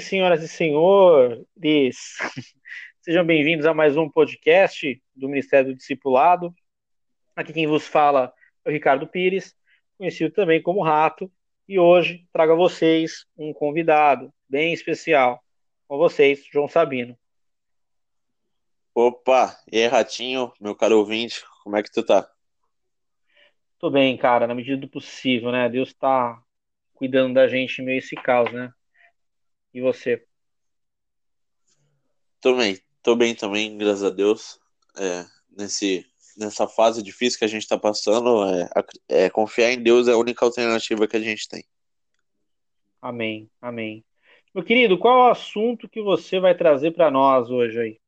senhoras e senhores, sejam bem-vindos a mais um podcast do Ministério do Discipulado. Aqui quem vos fala é o Ricardo Pires, conhecido também como Rato, e hoje trago a vocês um convidado bem especial. Com vocês, João Sabino. Opa, e aí, Ratinho, meu caro ouvinte, como é que tu tá? Tô bem, cara, na medida do possível, né? Deus tá cuidando da gente em meio esse caos, né? E você? Tô bem, tô bem também, graças a Deus. É, nesse, nessa fase difícil que a gente tá passando, é, é, confiar em Deus é a única alternativa que a gente tem. Amém, amém. Meu querido, qual é o assunto que você vai trazer para nós hoje aí?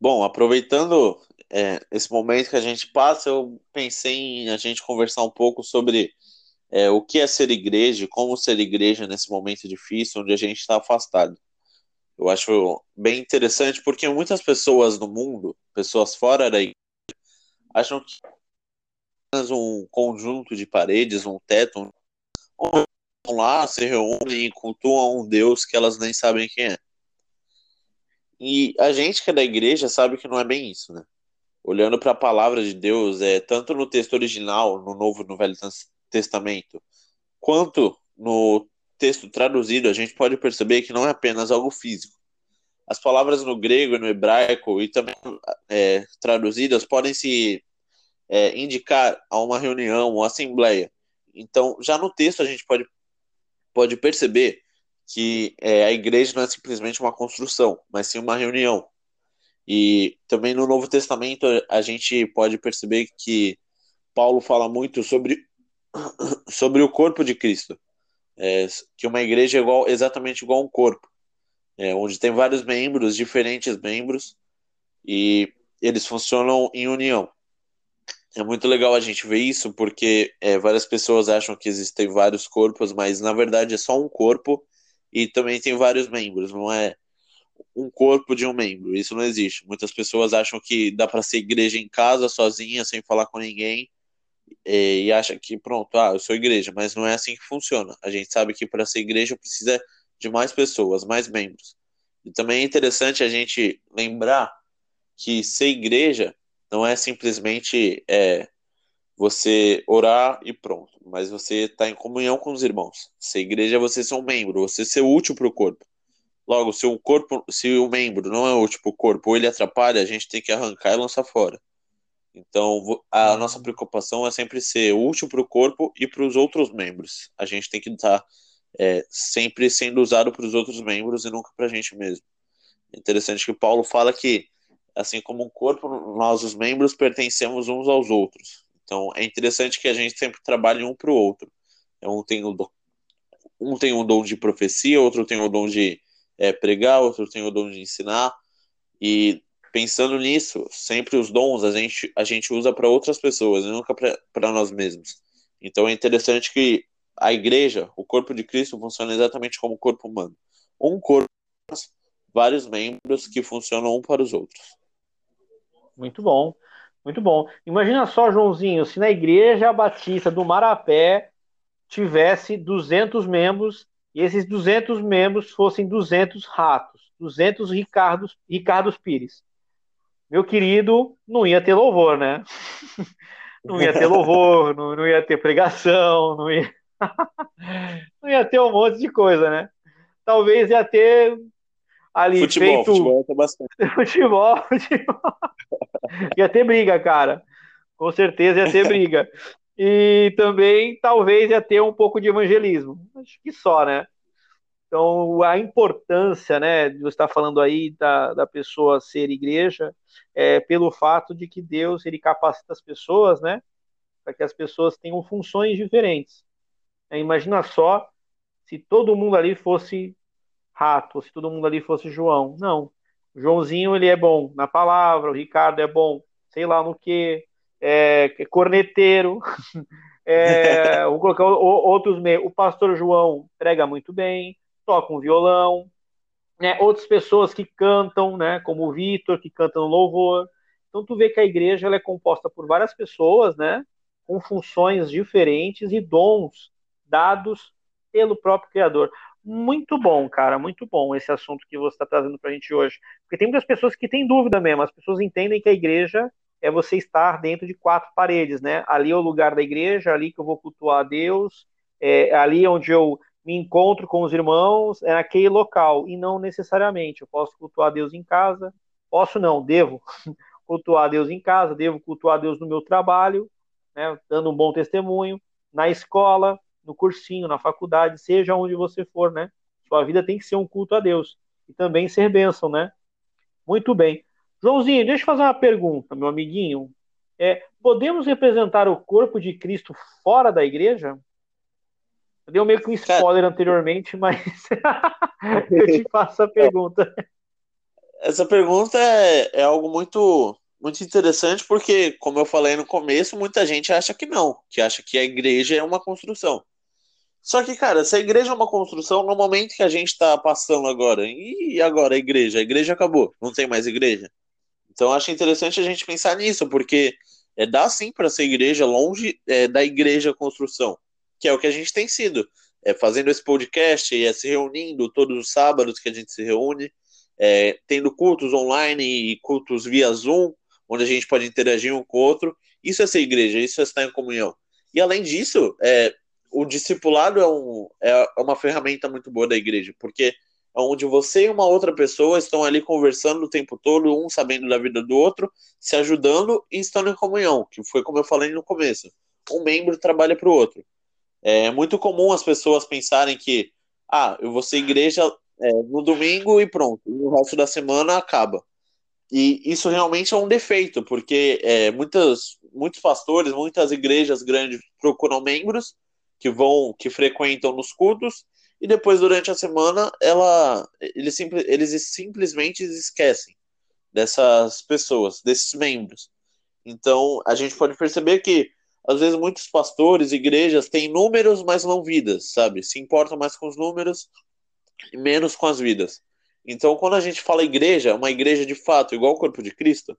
Bom, aproveitando é, esse momento que a gente passa, eu pensei em a gente conversar um pouco sobre é, o que é ser igreja, como ser igreja nesse momento difícil, onde a gente está afastado. Eu acho bem interessante porque muitas pessoas no mundo, pessoas fora da igreja, acham que é um conjunto de paredes, um teto, onde vão lá, se reúnem e cultuam um Deus que elas nem sabem quem é. E a gente que é da igreja sabe que não é bem isso, né? Olhando para a palavra de Deus, é tanto no texto original, no Novo no Velho Testamento, quanto no texto traduzido, a gente pode perceber que não é apenas algo físico. As palavras no grego e no hebraico e também é, traduzidas podem se é, indicar a uma reunião, uma assembleia. Então, já no texto a gente pode, pode perceber que é, a igreja não é simplesmente uma construção, mas sim uma reunião. E também no Novo Testamento a gente pode perceber que Paulo fala muito sobre, sobre o corpo de Cristo, é, que uma igreja é igual, exatamente igual a um corpo, é, onde tem vários membros, diferentes membros, e eles funcionam em união. É muito legal a gente ver isso, porque é, várias pessoas acham que existem vários corpos, mas na verdade é só um corpo e também tem vários membros, não é um corpo de um membro, isso não existe. Muitas pessoas acham que dá para ser igreja em casa, sozinha, sem falar com ninguém, e, e acham que pronto, ah, eu sou igreja, mas não é assim que funciona. A gente sabe que para ser igreja precisa de mais pessoas, mais membros. E também é interessante a gente lembrar que ser igreja não é simplesmente é, você orar e pronto. Mas você está em comunhão com os irmãos. Se a igreja é você ser um membro, você ser útil para o corpo. Logo, se o corpo, se o membro não é útil para o corpo ou ele atrapalha, a gente tem que arrancar e lançar fora. Então, a uhum. nossa preocupação é sempre ser útil para o corpo e para os outros membros. A gente tem que estar é, sempre sendo usado para os outros membros e nunca para a gente mesmo. É interessante que Paulo fala que, assim como um corpo, nós, os membros, pertencemos uns aos outros. Então é interessante que a gente sempre trabalhe um para o outro. É, um tem, o dom, um tem o dom de profecia, outro tem o dom de é, pregar, outro tem o dom de ensinar. E pensando nisso, sempre os dons a gente, a gente usa para outras pessoas, nunca para nós mesmos. Então é interessante que a igreja, o corpo de Cristo, funciona exatamente como o corpo humano. Um corpo, vários membros que funcionam um para os outros. Muito bom. Muito bom. Imagina só, Joãozinho, se na igreja batista do Marapé tivesse 200 membros e esses 200 membros fossem 200 ratos, 200 Ricardos, Ricardos Pires. Meu querido, não ia ter louvor, né? Não ia ter louvor, não, não ia ter pregação, não ia... não ia ter um monte de coisa, né? Talvez ia ter ali futebol, feito... Futebol, bastante. futebol, futebol. ia ter briga, cara. Com certeza ia ter briga. E também talvez ia ter um pouco de evangelismo. Acho que só, né? Então, a importância, né, de você estar falando aí da, da pessoa ser igreja, é pelo fato de que Deus, ele capacita as pessoas, né, para que as pessoas tenham funções diferentes. É, imagina só se todo mundo ali fosse rato, se todo mundo ali fosse João. Não. O Joãozinho ele é bom na palavra, o Ricardo é bom, sei lá no que, é, é corneteiro. é, vou colocar outros meios. O pastor João prega muito bem, toca um violão. Né, outras pessoas que cantam, né, como o Vitor, que canta no louvor. Então tu vê que a igreja ela é composta por várias pessoas, né, com funções diferentes e dons dados pelo próprio Criador. Muito bom, cara, muito bom esse assunto que você está trazendo para a gente hoje. Porque tem muitas pessoas que têm dúvida mesmo, as pessoas entendem que a igreja é você estar dentro de quatro paredes, né? Ali é o lugar da igreja, ali que eu vou cultuar a Deus, é ali onde eu me encontro com os irmãos, é naquele local, e não necessariamente. Eu posso cultuar Deus em casa, posso não, devo cultuar Deus em casa, devo cultuar Deus no meu trabalho, né? Dando um bom testemunho, na escola, no cursinho, na faculdade, seja onde você for, né? Sua vida tem que ser um culto a Deus e também ser bênção, né? Muito bem. Joãozinho, deixa eu fazer uma pergunta, meu amiguinho. É, podemos representar o corpo de Cristo fora da igreja? Eu dei meio que um spoiler Cara, anteriormente, mas eu te faço a pergunta. Essa pergunta é, é algo muito muito interessante porque, como eu falei no começo, muita gente acha que não, que acha que a igreja é uma construção. Só que, cara, se a igreja é uma construção, no momento que a gente está passando agora, e agora a igreja? A igreja acabou, não tem mais igreja. Então, acho interessante a gente pensar nisso, porque é, dá sim para ser igreja longe é, da igreja construção, que é o que a gente tem sido. É, fazendo esse podcast é, se reunindo todos os sábados que a gente se reúne, é, tendo cultos online e cultos via Zoom, onde a gente pode interagir um com o outro. Isso é ser igreja, isso é estar em comunhão. E além disso, é, o discipulado é, um, é uma ferramenta muito boa da igreja, porque é onde você e uma outra pessoa estão ali conversando o tempo todo, um sabendo da vida do outro, se ajudando e estando em comunhão, que foi como eu falei no começo. Um membro trabalha para o outro. É muito comum as pessoas pensarem que, ah, eu vou ser igreja é, no domingo e pronto, e o resto da semana acaba. E isso realmente é um defeito, porque é, muitas, muitos pastores, muitas igrejas grandes procuram membros que vão, que frequentam nos cultos, e depois durante a semana ela, eles, eles simplesmente esquecem dessas pessoas, desses membros. Então a gente pode perceber que às vezes muitos pastores, igrejas têm números, mas não vidas, sabe? Se importam mais com os números e menos com as vidas. Então, quando a gente fala igreja, uma igreja de fato, igual o corpo de Cristo,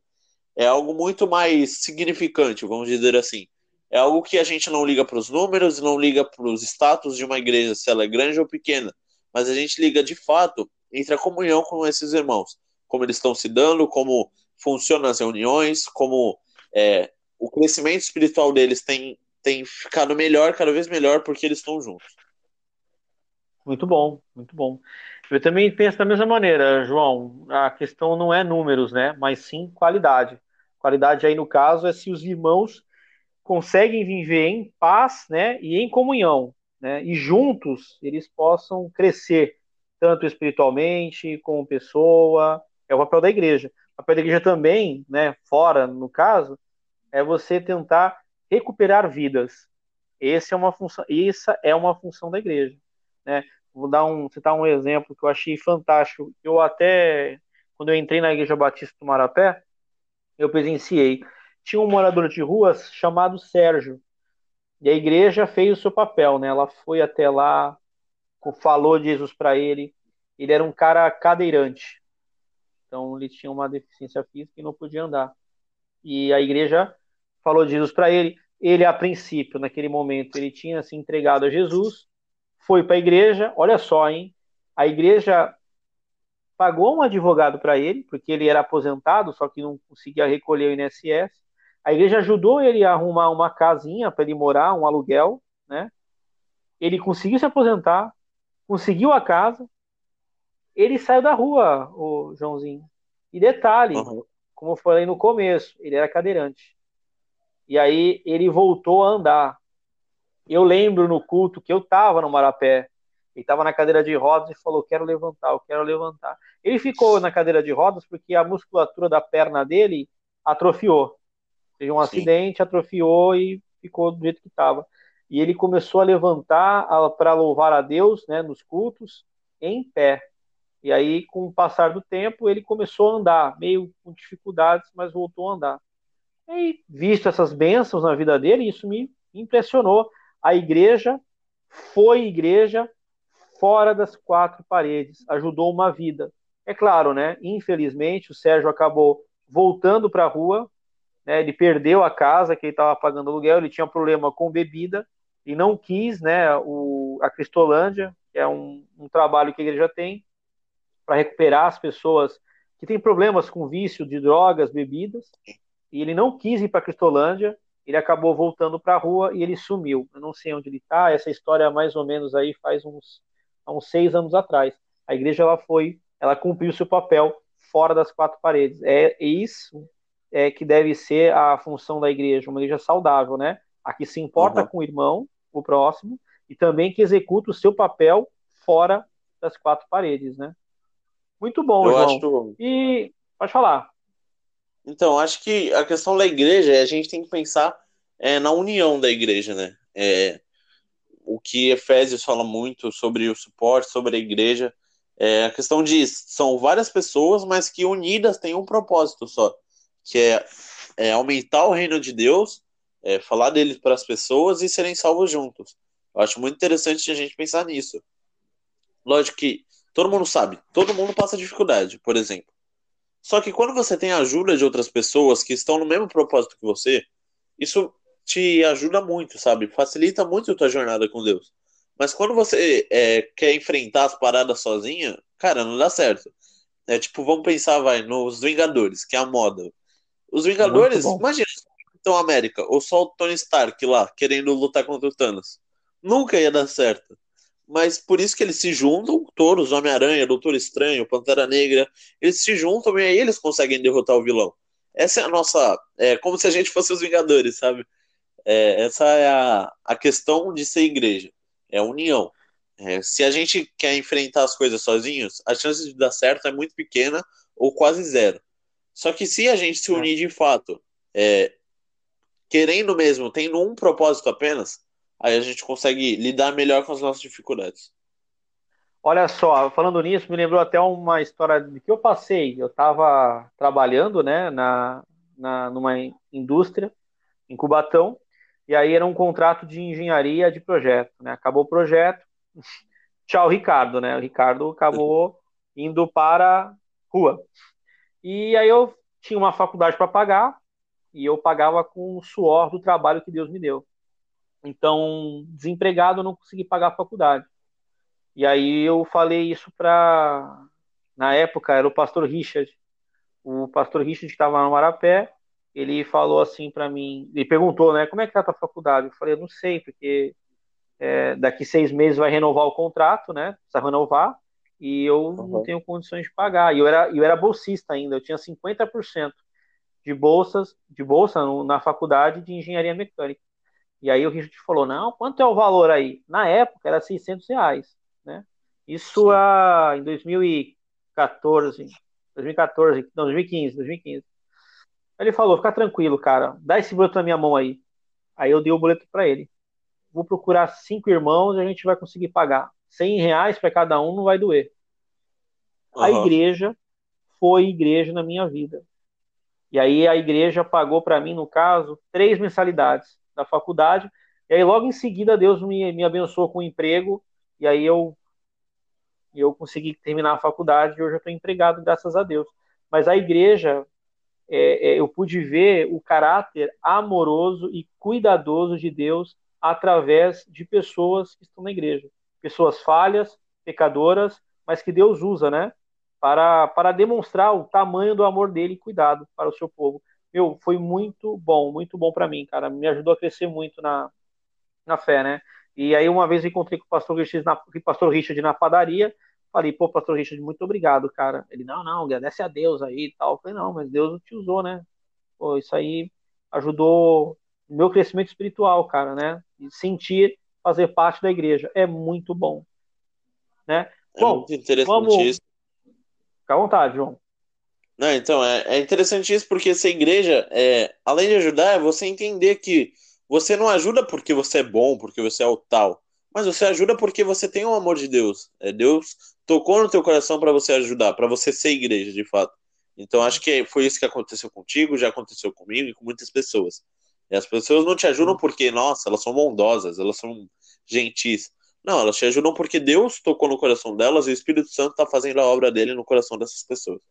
é algo muito mais significante, vamos dizer assim. É algo que a gente não liga para os números, não liga para os status de uma igreja, se ela é grande ou pequena, mas a gente liga de fato entre a comunhão com esses irmãos, como eles estão se dando, como funcionam as reuniões, como é, o crescimento espiritual deles tem, tem ficado melhor, cada vez melhor, porque eles estão juntos. Muito bom, muito bom. Eu também penso da mesma maneira, João. A questão não é números, né? Mas sim qualidade. Qualidade aí no caso é se os irmãos conseguem viver em paz, né, e em comunhão, né, e juntos eles possam crescer tanto espiritualmente como pessoa. É o papel da igreja. O papel da igreja também, né, fora no caso, é você tentar recuperar vidas. Essa é uma função, essa é uma função da igreja, né? Vou dar um, citar um exemplo que eu achei fantástico. Eu até quando eu entrei na igreja Batista do Marapé, eu presenciei tinha um morador de ruas chamado Sérgio. E a igreja fez o seu papel, né? Ela foi até lá, falou de Jesus para ele. Ele era um cara cadeirante. Então ele tinha uma deficiência física e não podia andar. E a igreja falou de Jesus para ele. Ele, a princípio, naquele momento, ele tinha se entregado a Jesus, foi para a igreja. Olha só, hein? A igreja pagou um advogado para ele, porque ele era aposentado, só que não conseguia recolher o INSS. A igreja ajudou ele a arrumar uma casinha para ele morar, um aluguel, né? Ele conseguiu se aposentar, conseguiu a casa, ele saiu da rua, o Joãozinho. E detalhe, uhum. como eu falei no começo, ele era cadeirante. E aí ele voltou a andar. Eu lembro no culto que eu estava no Marapé, ele estava na cadeira de rodas e falou: Quero levantar, eu quero levantar. Ele ficou na cadeira de rodas porque a musculatura da perna dele atrofiou. Teve um Sim. acidente, atrofiou e ficou do jeito que estava. E ele começou a levantar para louvar a Deus né, nos cultos em pé. E aí, com o passar do tempo, ele começou a andar, meio com dificuldades, mas voltou a andar. E visto essas bênçãos na vida dele, isso me impressionou. A igreja foi igreja fora das quatro paredes, ajudou uma vida. É claro, né? Infelizmente, o Sérgio acabou voltando para a rua, né, ele perdeu a casa que ele estava pagando aluguel, ele tinha problema com bebida e não quis, né, o, a Cristolândia, que é um, um trabalho que a igreja tem para recuperar as pessoas que têm problemas com vício de drogas, bebidas, e ele não quis ir para Cristolândia, ele acabou voltando para a rua e ele sumiu. Eu não sei onde ele está, essa história mais ou menos aí faz uns, uns seis anos atrás. A igreja ela foi, ela cumpriu seu papel fora das quatro paredes. É isso é que deve ser a função da igreja, uma igreja saudável, né? A que se importa uhum. com o irmão, o próximo, e também que executa o seu papel fora das quatro paredes, né? Muito bom, Eu João. Acho... E pode falar. Então, acho que a questão da igreja, a gente tem que pensar é, na união da igreja, né? É, o que Efésios fala muito sobre o suporte, sobre a igreja, é a questão de são várias pessoas, mas que unidas têm um propósito só, que é, é aumentar o reino de Deus, é, falar dele para as pessoas e serem salvos juntos. Eu acho muito interessante a gente pensar nisso. Lógico que todo mundo sabe, todo mundo passa dificuldade, por exemplo. Só que quando você tem a ajuda de outras pessoas que estão no mesmo propósito que você, isso te ajuda muito, sabe? Facilita muito a tua jornada com Deus. Mas quando você é, quer enfrentar as paradas sozinha, cara, não dá certo. É tipo, vamos pensar, vai, nos Vingadores, que é a moda. Os Vingadores, imagina, então América, ou só o Tony Stark lá, querendo lutar contra o Thanos. Nunca ia dar certo. Mas por isso que eles se juntam, todos, Homem-Aranha, Doutor Estranho, Pantera Negra, eles se juntam e aí eles conseguem derrotar o vilão. Essa é a nossa. É como se a gente fosse os Vingadores, sabe? É, essa é a, a questão de ser igreja é união. É, se a gente quer enfrentar as coisas sozinhos, a chance de dar certo é muito pequena ou quase zero. Só que se a gente se unir de fato, é, querendo mesmo, tendo um propósito apenas, aí a gente consegue lidar melhor com as nossas dificuldades. Olha só, falando nisso, me lembrou até uma história de que eu passei. Eu estava trabalhando, né, na, na, numa indústria em Cubatão e aí era um contrato de engenharia de projeto, né? Acabou o projeto, tchau Ricardo, né? O Ricardo acabou indo para rua. E aí eu tinha uma faculdade para pagar e eu pagava com o suor do trabalho que Deus me deu. Então, desempregado, eu não consegui pagar a faculdade. E aí eu falei isso para na época era o pastor Richard. O pastor Richard estava no Marapé ele falou assim para mim, ele perguntou, né, como é que tá a tua faculdade? Eu falei, eu não sei, porque é, daqui seis meses vai renovar o contrato, né, precisa renovar, e eu uhum. não tenho condições de pagar. E eu era, eu era bolsista ainda, eu tinha 50% de bolsas, de bolsa na faculdade de engenharia mecânica. E aí o Richard falou, não, quanto é o valor aí? Na época era 600 reais, né? Isso a, em 2014, 2014, não, 2015, 2015. Ele falou: fica tranquilo, cara, dá esse boleto na minha mão aí. Aí eu dei o boleto para ele. Vou procurar cinco irmãos e a gente vai conseguir pagar. 100 reais para cada um não vai doer. Uhum. A igreja foi igreja na minha vida. E aí a igreja pagou para mim, no caso, três mensalidades da faculdade. E aí logo em seguida Deus me, me abençoou com um emprego. E aí eu eu consegui terminar a faculdade e hoje eu estou empregado, graças a Deus. Mas a igreja é, é, eu pude ver o caráter amoroso e cuidadoso de Deus através de pessoas que estão na igreja. Pessoas falhas, pecadoras, mas que Deus usa, né? Para, para demonstrar o tamanho do amor dele e cuidado para o seu povo. Meu, foi muito bom, muito bom para mim, cara. Me ajudou a crescer muito na, na fé, né? E aí, uma vez encontrei com o pastor Richard na, com o pastor Richard na padaria, Falei, pô, pastor Richard, muito obrigado, cara. Ele, não, não, agradece a Deus aí e tal. Eu falei, não, mas Deus te usou, né? Pô, isso aí ajudou o meu crescimento espiritual, cara, né? E sentir fazer parte da igreja. É muito bom. Né? É bom, muito interessante vamos... isso. Fica à vontade, João. Não, então, é, é interessante isso porque essa igreja, é, além de ajudar, é você entender que você não ajuda porque você é bom, porque você é o tal mas você ajuda porque você tem o amor de Deus. É, Deus tocou no teu coração para você ajudar, para você ser igreja, de fato. Então acho que foi isso que aconteceu contigo, já aconteceu comigo e com muitas pessoas. E as pessoas não te ajudam porque, nossa, elas são bondosas, elas são gentis. Não, elas te ajudam porque Deus tocou no coração delas e o Espírito Santo está fazendo a obra dele no coração dessas pessoas.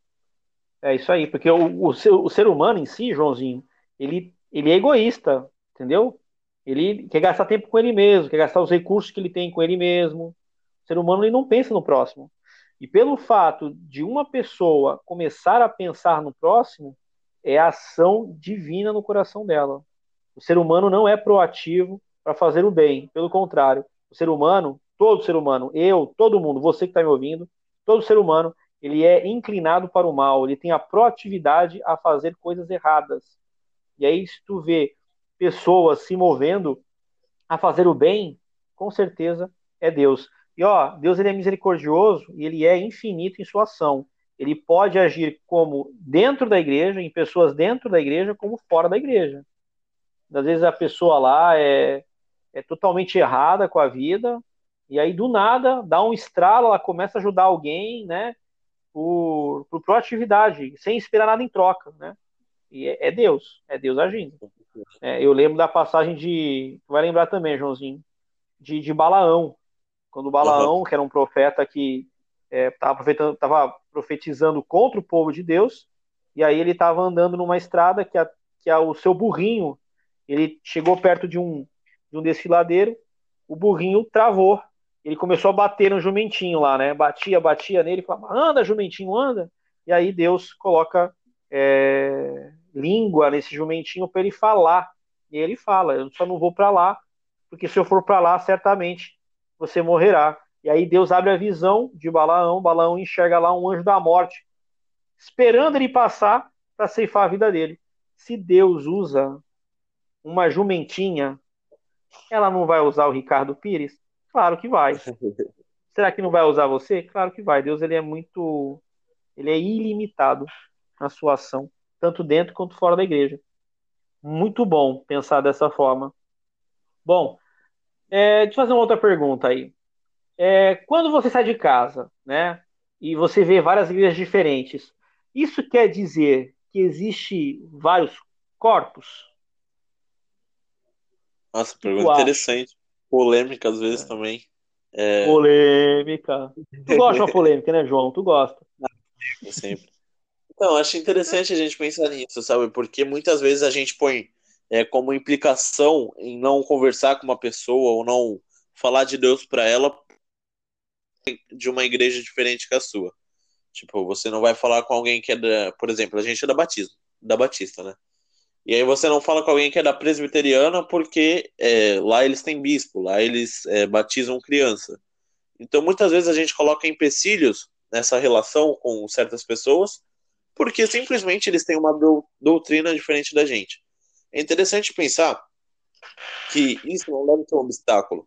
É isso aí, porque o, o, ser, o ser humano em si, Joãozinho, ele, ele é egoísta, entendeu? Ele quer gastar tempo com ele mesmo, quer gastar os recursos que ele tem com ele mesmo, O ser humano ele não pensa no próximo. E pelo fato de uma pessoa começar a pensar no próximo, é a ação divina no coração dela. O ser humano não é proativo para fazer o bem, pelo contrário, o ser humano, todo ser humano, eu, todo mundo, você que está me ouvindo, todo ser humano, ele é inclinado para o mal, ele tem a proatividade a fazer coisas erradas. E aí, se tu vê pessoas se movendo a fazer o bem, com certeza é Deus. E ó, Deus ele é misericordioso e ele é infinito em sua ação. Ele pode agir como dentro da igreja, em pessoas dentro da igreja, como fora da igreja. Às vezes a pessoa lá é, é totalmente errada com a vida, e aí do nada dá um estralo, ela começa a ajudar alguém, né? Por, por proatividade, sem esperar nada em troca, né? E é, é Deus, é Deus agindo. É, eu lembro da passagem de. Vai lembrar também, Joãozinho, de, de Balaão. Quando Balaão, uhum. que era um profeta que estava é, profetizando contra o povo de Deus, e aí ele estava andando numa estrada que, a, que a, o seu burrinho, ele chegou perto de um, de um desfiladeiro, o burrinho travou, ele começou a bater no jumentinho lá, né? Batia, batia nele, falava, anda, jumentinho, anda. E aí Deus coloca é, língua nesse jumentinho para ele falar. E ele fala, eu só não vou para lá, porque se eu for para lá, certamente você morrerá. E aí Deus abre a visão de Balaão, Balaão enxerga lá um anjo da morte, esperando ele passar para ceifar a vida dele. Se Deus usa uma jumentinha, ela não vai usar o Ricardo Pires? Claro que vai. Será que não vai usar você? Claro que vai. Deus ele é muito, ele é ilimitado na sua ação, tanto dentro quanto fora da igreja. Muito bom pensar dessa forma. Bom, é, deixa eu fazer uma outra pergunta aí. É, quando você sai de casa, né, e você vê várias igrejas diferentes, isso quer dizer que existe vários corpos? Nossa, pergunta interessante. Polêmica às vezes é. também. É... Polêmica. Tu gosta de uma polêmica, né, João? Tu gosta. Sempre. Então, acho interessante a gente pensar nisso, sabe? Porque muitas vezes a gente põe é, como implicação em não conversar com uma pessoa ou não falar de Deus para ela de uma igreja diferente que a sua. Tipo, você não vai falar com alguém que é da, por exemplo, a gente é da Batismo, da Batista, né? E aí você não fala com alguém que é da presbiteriana porque é, lá eles têm bispo, lá eles é, batizam criança. Então muitas vezes a gente coloca empecilhos nessa relação com certas pessoas porque simplesmente eles têm uma doutrina diferente da gente. É interessante pensar que isso não deve ser um obstáculo.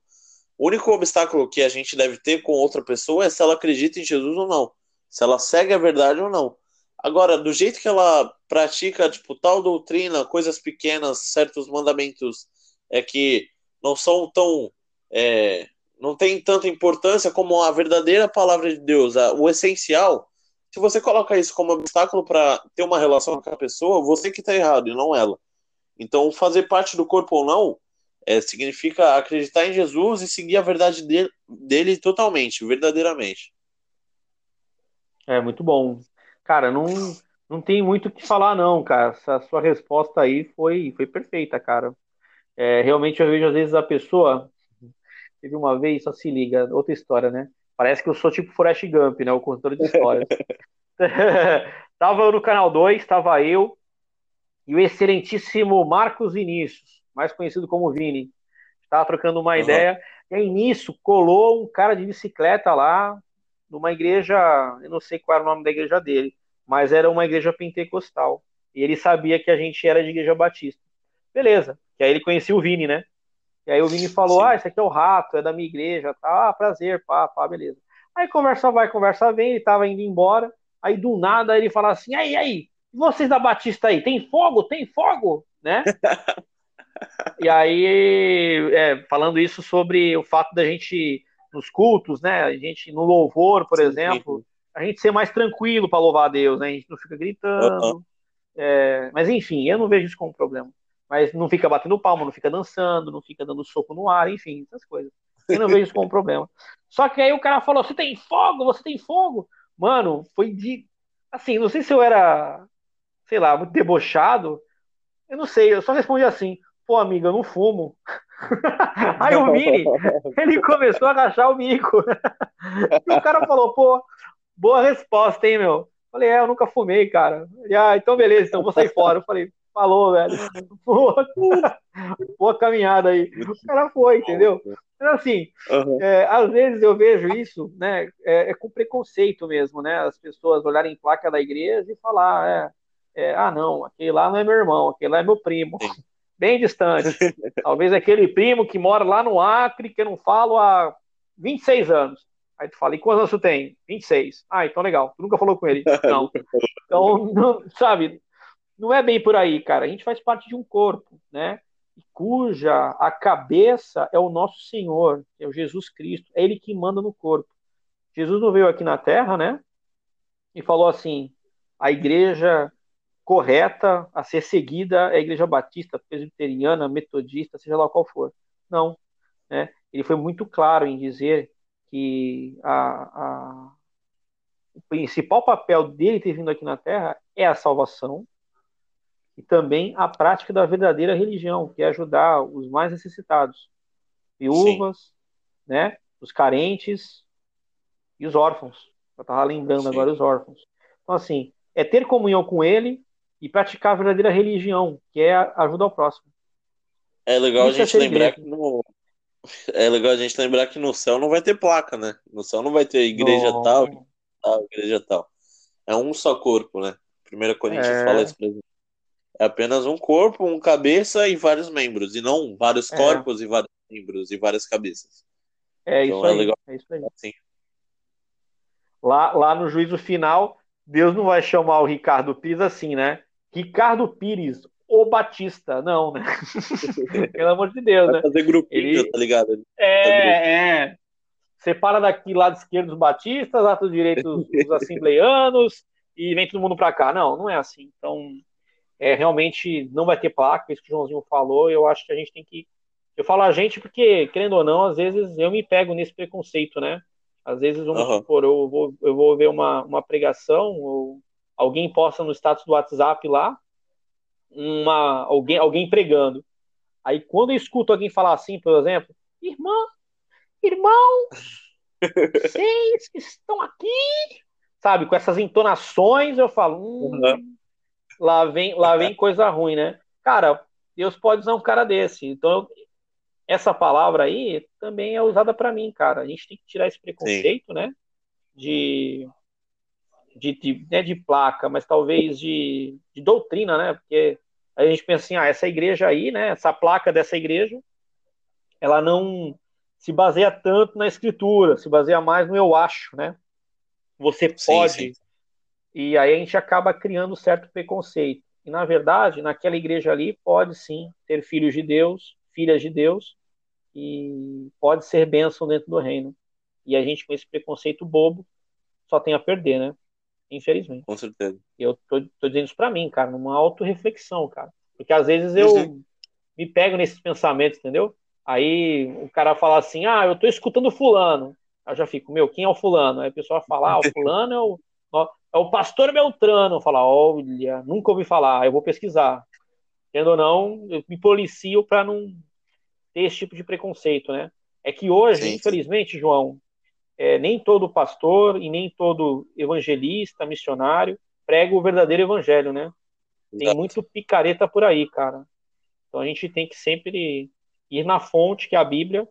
O único obstáculo que a gente deve ter com outra pessoa é se ela acredita em Jesus ou não, se ela segue a verdade ou não. Agora, do jeito que ela pratica, tipo, tal doutrina, coisas pequenas, certos mandamentos é que não são tão. É, não tem tanta importância como a verdadeira palavra de Deus, a, o essencial. Se você coloca isso como obstáculo para ter uma relação com a pessoa, você que está errado e não ela. Então, fazer parte do corpo ou não é, significa acreditar em Jesus e seguir a verdade dele, dele totalmente, verdadeiramente. É muito bom. Cara, não, não tem muito o que falar, não, cara. Essa sua resposta aí foi, foi perfeita, cara. É, realmente eu vejo às vezes a pessoa. Teve uma vez, só se liga, outra história, né? Parece que eu sou tipo Forrest Gump, né? O consultor de histórias. tava no canal 2, tava eu e o excelentíssimo Marcos Vinícius, mais conhecido como Vini. Estava trocando uma uhum. ideia. E aí nisso colou um cara de bicicleta lá, numa igreja, eu não sei qual era o nome da igreja dele mas era uma igreja pentecostal. E ele sabia que a gente era de igreja batista. Beleza. Que aí ele conhecia o Vini, né? E aí o Vini falou: Sim. Ah, esse aqui é o rato, é da minha igreja, tá? Ah, prazer, pá, pá, beleza. Aí conversa vai, conversa vem, ele tava indo embora. Aí do nada ele fala assim: aí, aí, vocês da Batista aí, tem fogo? Tem fogo? Né? e aí, é, falando isso sobre o fato da gente, nos cultos, né? A gente, no louvor, por sim, exemplo, a gente ser mais tranquilo para louvar a Deus, né? A gente não fica gritando. Uhum. É, mas enfim, eu não vejo isso como problema. Mas não fica batendo palma, não fica dançando, não fica dando soco no ar, enfim, essas coisas. Eu não vejo isso como problema. Só que aí o cara falou: você tem fogo, você tem fogo. Mano, foi de. Assim, não sei se eu era, sei lá, muito debochado. Eu não sei, eu só respondi assim: pô, amiga, eu não fumo. aí o Vini, ele começou a rachar o bico. E o cara falou, pô, boa resposta, hein, meu? Falei, é, eu nunca fumei, cara. E, ah, então beleza, então vou sair fora. Eu falei, falou, velho. Boa, boa caminhada aí. O cara foi, entendeu? Então, assim, uhum. é, às vezes eu vejo isso, né, é, é, com preconceito mesmo, né, as pessoas olharem placa da igreja e falar, é, é, ah, não, aquele lá não é meu irmão, aquele lá é meu primo, Sim. bem distante. Talvez aquele primo que mora lá no Acre, que eu não falo há 26 anos. Aí tu fala, e quantos anos tu tem? 26. Ah, então legal. Tu nunca falou com ele? Não. Então, não, sabe, não é bem por aí, cara. A gente faz parte de um corpo, né? Cuja a cabeça é o nosso Senhor, é o Jesus Cristo. É Ele que manda no corpo. Jesus não veio aqui na Terra, né? E falou assim: a igreja correta a ser seguida é a igreja batista, presbiteriana, metodista, seja lá qual for. Não. Né? Ele foi muito claro em dizer que a, a, o principal papel dele ter vindo aqui na Terra é a salvação e também a prática da verdadeira religião, que é ajudar os mais necessitados, viúvas, né, os carentes e os órfãos. Eu estava lembrando Sim. agora os órfãos. Então, assim, é ter comunhão com ele e praticar a verdadeira religião, que é ajudar o próximo. É legal Isso a é gente é lembrar igreja. que no, é legal a gente lembrar que no céu não vai ter placa, né? No céu não vai ter igreja não. tal, tal, igreja tal. É um só corpo, né? Primeira Coríntios é... fala isso pra gente. É apenas um corpo, um cabeça e vários membros, e não vários é. corpos e vários membros e várias cabeças. É então, isso é aí. Legal. É isso aí. Assim. Lá, lá no juízo final, Deus não vai chamar o Ricardo Pires assim, né? Ricardo Pires, o Batista. Não, né? Pelo amor de Deus, Vai né? Fazer grupinho, Ele... tá ligado? É, é. Separa daqui lado esquerdo os batistas, lado direito os assembleianos e vem todo mundo para cá. Não, não é assim. Então, é, realmente não vai ter placa, isso que o Joãozinho falou. Eu acho que a gente tem que. Eu falo a gente porque, querendo ou não, às vezes eu me pego nesse preconceito, né? Às vezes, vamos uhum. supor, eu vou, eu vou ver uma, uma pregação, ou alguém posta no status do WhatsApp lá, uma, alguém, alguém pregando. Aí quando eu escuto alguém falar assim, por exemplo, irmã, irmãos, vocês que estão aqui, sabe, com essas entonações, eu falo, hum, uhum. lá vem, lá vem coisa ruim, né? Cara, Deus pode usar um cara desse. Então, eu, essa palavra aí também é usada para mim, cara. A gente tem que tirar esse preconceito, Sim. né? De de, de, né, de placa, mas talvez de, de doutrina, né? Porque a gente pensa assim, ah, essa igreja aí, né? Essa placa dessa igreja, ela não se baseia tanto na escritura, se baseia mais no eu acho, né? Você pode. Sim, sim. E aí a gente acaba criando certo preconceito. E na verdade, naquela igreja ali pode sim ter filhos de Deus, filhas de Deus, e pode ser bênção dentro do reino. E a gente com esse preconceito bobo só tem a perder, né? Infelizmente. Com certeza. Eu tô, tô dizendo isso pra mim, cara, numa autorreflexão, cara. Porque às vezes eu uhum. me pego nesses pensamentos, entendeu? Aí o cara fala assim, ah, eu tô escutando fulano. Eu já fico, meu, quem é o fulano? Aí a pessoa fala, ah, o fulano é o, é o pastor Beltrano. Eu falo, olha, nunca ouvi falar, eu vou pesquisar. Entendo ou não, eu me policio para não ter esse tipo de preconceito, né? É que hoje, sim, infelizmente, sim. João, é, nem todo pastor e nem todo evangelista, missionário, prega o verdadeiro evangelho, né? Tem Exato. muito picareta por aí, cara. Então a gente tem que sempre ir na fonte, que é a Bíblia,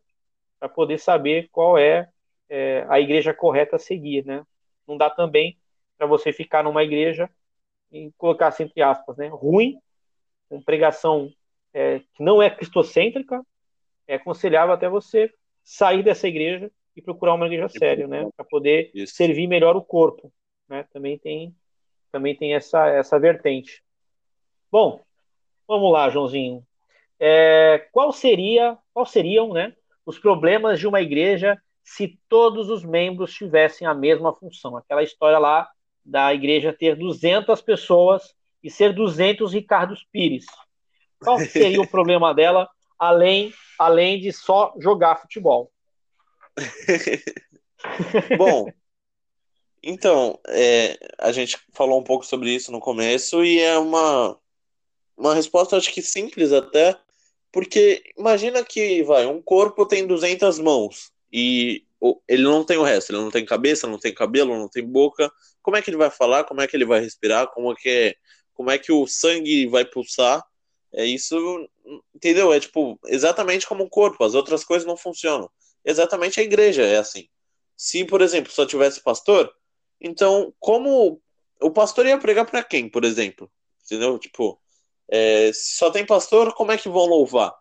para poder saber qual é, é, a igreja correta a seguir, né? Não dá também para você ficar numa igreja e colocar assim, entre aspas, né? Ruim, com pregação é, que não é cristocêntrica, é aconselhável até você sair dessa igreja e procurar uma igreja séria, né, para poder Isso. servir melhor o corpo, né? Também tem também tem essa essa vertente. Bom, vamos lá, Joãozinho. É, qual seria, qual seriam, né, os problemas de uma igreja se todos os membros tivessem a mesma função? Aquela história lá da igreja ter 200 pessoas e ser 200 Ricardos Pires. Qual seria o problema dela, além, além de só jogar futebol? Bom, então, é, a gente falou um pouco sobre isso no começo e é uma, uma resposta, acho que simples até, porque imagina que, vai, um corpo tem 200 mãos e ele não tem o resto, ele não tem cabeça, não tem cabelo, não tem boca. Como é que ele vai falar? Como é que ele vai respirar? Como é que, é, como é que o sangue vai pulsar? É isso, entendeu? É tipo exatamente como o corpo, as outras coisas não funcionam. Exatamente a igreja é assim. Se, por exemplo, só tivesse pastor, então como o pastor ia pregar para quem, por exemplo? Entendeu? Tipo, é, se só tem pastor, como é que vão louvar?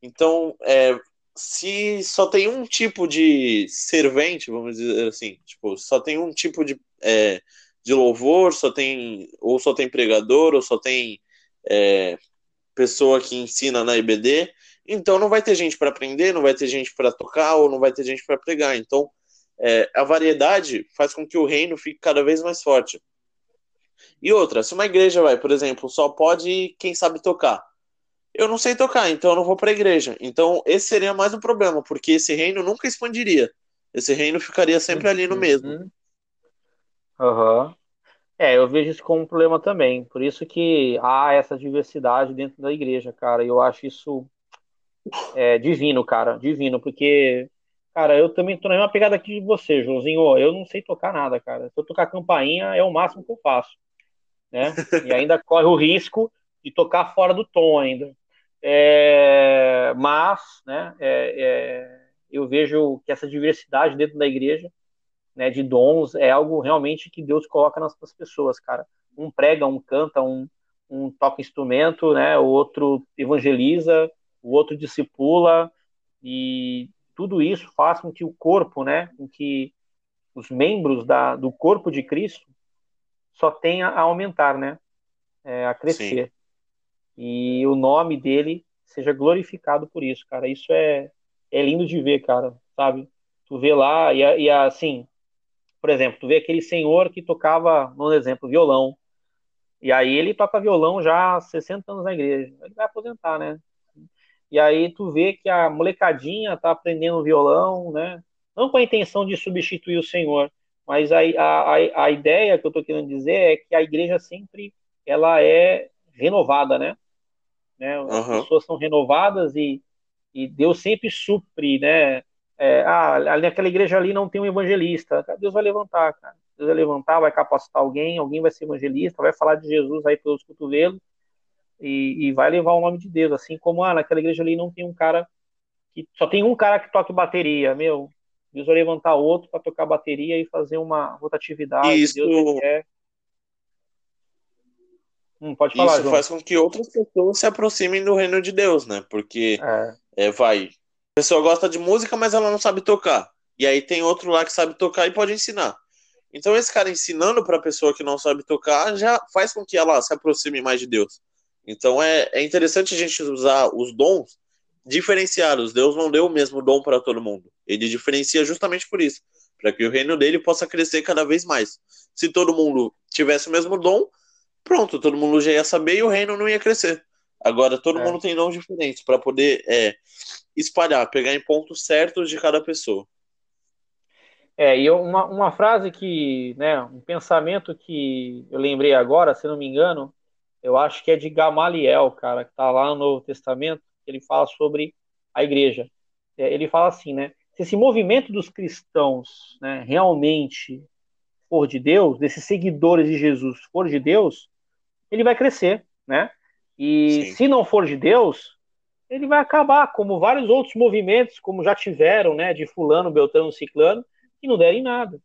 Então, é, se só tem um tipo de servente, vamos dizer assim, tipo, só tem um tipo de, é, de louvor, só tem ou só tem pregador, ou só tem é, pessoa que ensina na IBD, então não vai ter gente para aprender, não vai ter gente para tocar, ou não vai ter gente para pregar. Então, é, a variedade faz com que o reino fique cada vez mais forte. E outra, se uma igreja vai, por exemplo, só pode quem sabe tocar eu não sei tocar, então eu não vou para a igreja. Então esse seria mais um problema, porque esse reino nunca expandiria. Esse reino ficaria sempre ali no mesmo. Aham. Uhum. É, eu vejo isso como um problema também. Por isso que há essa diversidade dentro da igreja, cara. E eu acho isso é, divino, cara. Divino, porque, cara, eu também tô na mesma pegada aqui de você, Joãozinho. Eu não sei tocar nada, cara. Se eu tocar campainha, é o máximo que eu faço. Né? E ainda corre o risco de tocar fora do tom ainda. É, mas, né, é, é, eu vejo que essa diversidade dentro da igreja, né, de dons, é algo realmente que Deus coloca nas, pessoas, cara. Um prega, um canta, um, um toca instrumento, né, o outro evangeliza, o outro discipula, e tudo isso faz com que o corpo, né, com que os membros da, do corpo de Cristo só tenha a aumentar, né, é, a crescer. Sim e o nome dele seja glorificado por isso, cara. Isso é, é lindo de ver, cara, sabe? Tu vê lá, e, e assim, por exemplo, tu vê aquele senhor que tocava, no exemplo, violão, e aí ele toca violão já há 60 anos na igreja, ele vai aposentar, né? E aí tu vê que a molecadinha tá aprendendo violão, né? Não com a intenção de substituir o senhor, mas a, a, a ideia que eu tô querendo dizer é que a igreja sempre ela é renovada, né? né? As uhum. pessoas são renovadas e, e Deus sempre supre, né? É, ah, naquela igreja ali não tem um evangelista. Deus vai levantar, cara. Deus vai levantar, vai capacitar alguém, alguém vai ser evangelista, vai falar de Jesus aí pelos cotovelos e, e vai levar o nome de Deus. Assim como, ah, naquela igreja ali não tem um cara que só tem um cara que toque bateria, meu. Deus vai levantar outro para tocar bateria e fazer uma rotatividade. Isso, Deus quer. Hum, pode falar, Isso João. faz com que outras pessoas se aproximem do reino de Deus, né? Porque é. É, vai. A pessoa gosta de música, mas ela não sabe tocar. E aí tem outro lá que sabe tocar e pode ensinar. Então esse cara ensinando para a pessoa que não sabe tocar já faz com que ela se aproxime mais de Deus. Então é, é interessante a gente usar os dons diferenciados. Deus não deu o mesmo dom para todo mundo. Ele diferencia justamente por isso, para que o reino dele possa crescer cada vez mais. Se todo mundo tivesse o mesmo dom, pronto, todo mundo já ia saber e o reino não ia crescer. Agora todo é. mundo tem dons diferentes para poder é, espalhar, pegar em pontos certos de cada pessoa. É, e uma, uma frase que, né, um pensamento que eu lembrei agora, se não me engano, eu acho que é de Gamaliel, cara, que está lá no Novo Testamento, ele fala sobre a igreja. É, ele fala assim, né, se esse movimento dos cristãos né, realmente for de Deus, desses seguidores de Jesus for de Deus, ele vai crescer, né? E Sim. se não for de Deus, ele vai acabar, como vários outros movimentos, como já tiveram, né, de fulano, beltrano, ciclano, que não deram em nada.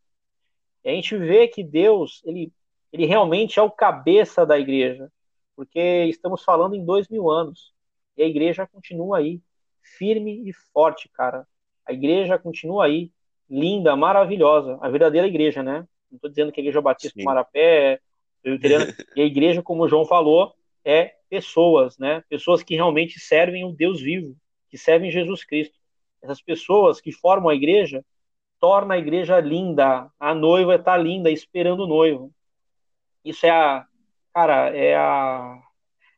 E a gente vê que Deus, ele, ele realmente é o cabeça da igreja, porque estamos falando em dois mil anos, e a igreja continua aí, firme e forte, cara. A igreja continua aí, linda, maravilhosa, a verdadeira igreja, né? Não estou dizendo que a igreja Batista do Marapé e a igreja, como o João falou, é pessoas, né? Pessoas que realmente servem o Deus vivo, que servem Jesus Cristo. Essas pessoas que formam a igreja torna a igreja linda. A noiva está linda, esperando o noivo. Isso é a, cara, é a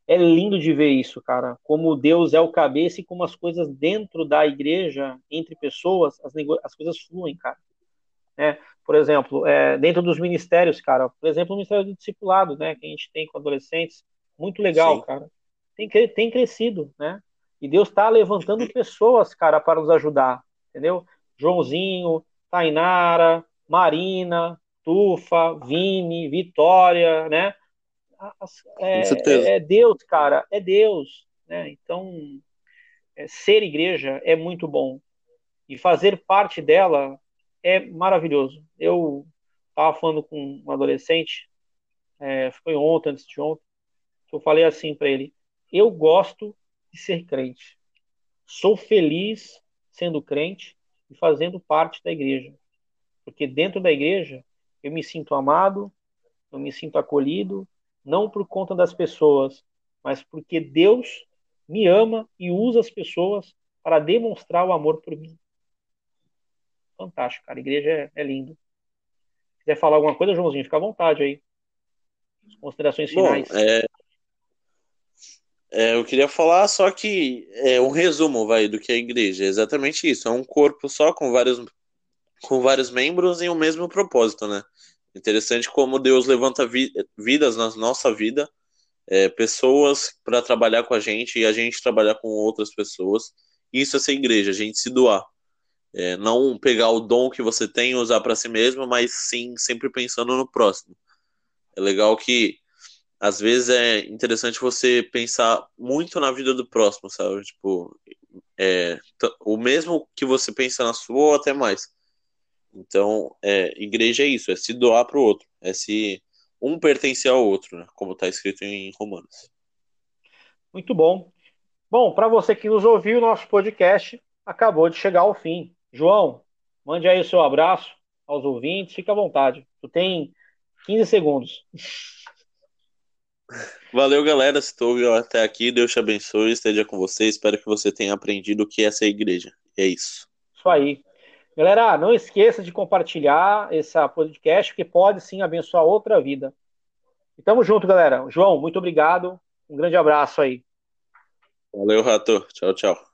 é lindo de ver isso, cara. Como Deus é o cabeça e como as coisas dentro da igreja, entre pessoas, as, as coisas fluem, cara. É, por exemplo, é, dentro dos ministérios, cara, por exemplo, o Ministério do Discipulado, né, que a gente tem com adolescentes, muito legal, Sim. cara. Tem, tem crescido, né? E Deus está levantando pessoas, cara, para nos ajudar, entendeu? Joãozinho, Tainara, Marina, Tufa, Vini, Vitória, né? É, é, Deus, cara, é Deus, né? Então, é, ser igreja é muito bom e fazer parte dela é maravilhoso. Eu estava falando com um adolescente, é, foi ontem, antes de ontem, eu falei assim para ele: eu gosto de ser crente, sou feliz sendo crente e fazendo parte da igreja, porque dentro da igreja eu me sinto amado, eu me sinto acolhido, não por conta das pessoas, mas porque Deus me ama e usa as pessoas para demonstrar o amor por mim. Fantástico, cara. A igreja é, é lindo. Se quiser falar alguma coisa, Joãozinho, fica à vontade aí. Considerações finais. Bom, é... É, eu queria falar só que é um resumo vai do que é a igreja. É exatamente isso. É um corpo só com vários com vários membros em um mesmo propósito, né? Interessante como Deus levanta vi vidas na nossa vida, é, pessoas para trabalhar com a gente e a gente trabalhar com outras pessoas. Isso é ser igreja, a gente se doar. É, não pegar o dom que você tem e usar para si mesmo, mas sim sempre pensando no próximo. É legal que às vezes é interessante você pensar muito na vida do próximo, sabe? Tipo, é, o mesmo que você pensa na sua ou até mais. Então, é, igreja é isso, é se doar para o outro, é se um pertencer ao outro, né? Como está escrito em Romanos. Muito bom. Bom, para você que nos ouviu, nosso podcast acabou de chegar ao fim. João, mande aí o seu abraço aos ouvintes, fique à vontade. Tu tem 15 segundos. Valeu, galera. Se tu ouviu até aqui, Deus te abençoe, esteja com você. Espero que você tenha aprendido o que é ser igreja. é isso. Isso aí. Galera, não esqueça de compartilhar esse podcast, que pode sim abençoar outra vida. E tamo junto, galera. João, muito obrigado. Um grande abraço aí. Valeu, Rato. Tchau, tchau.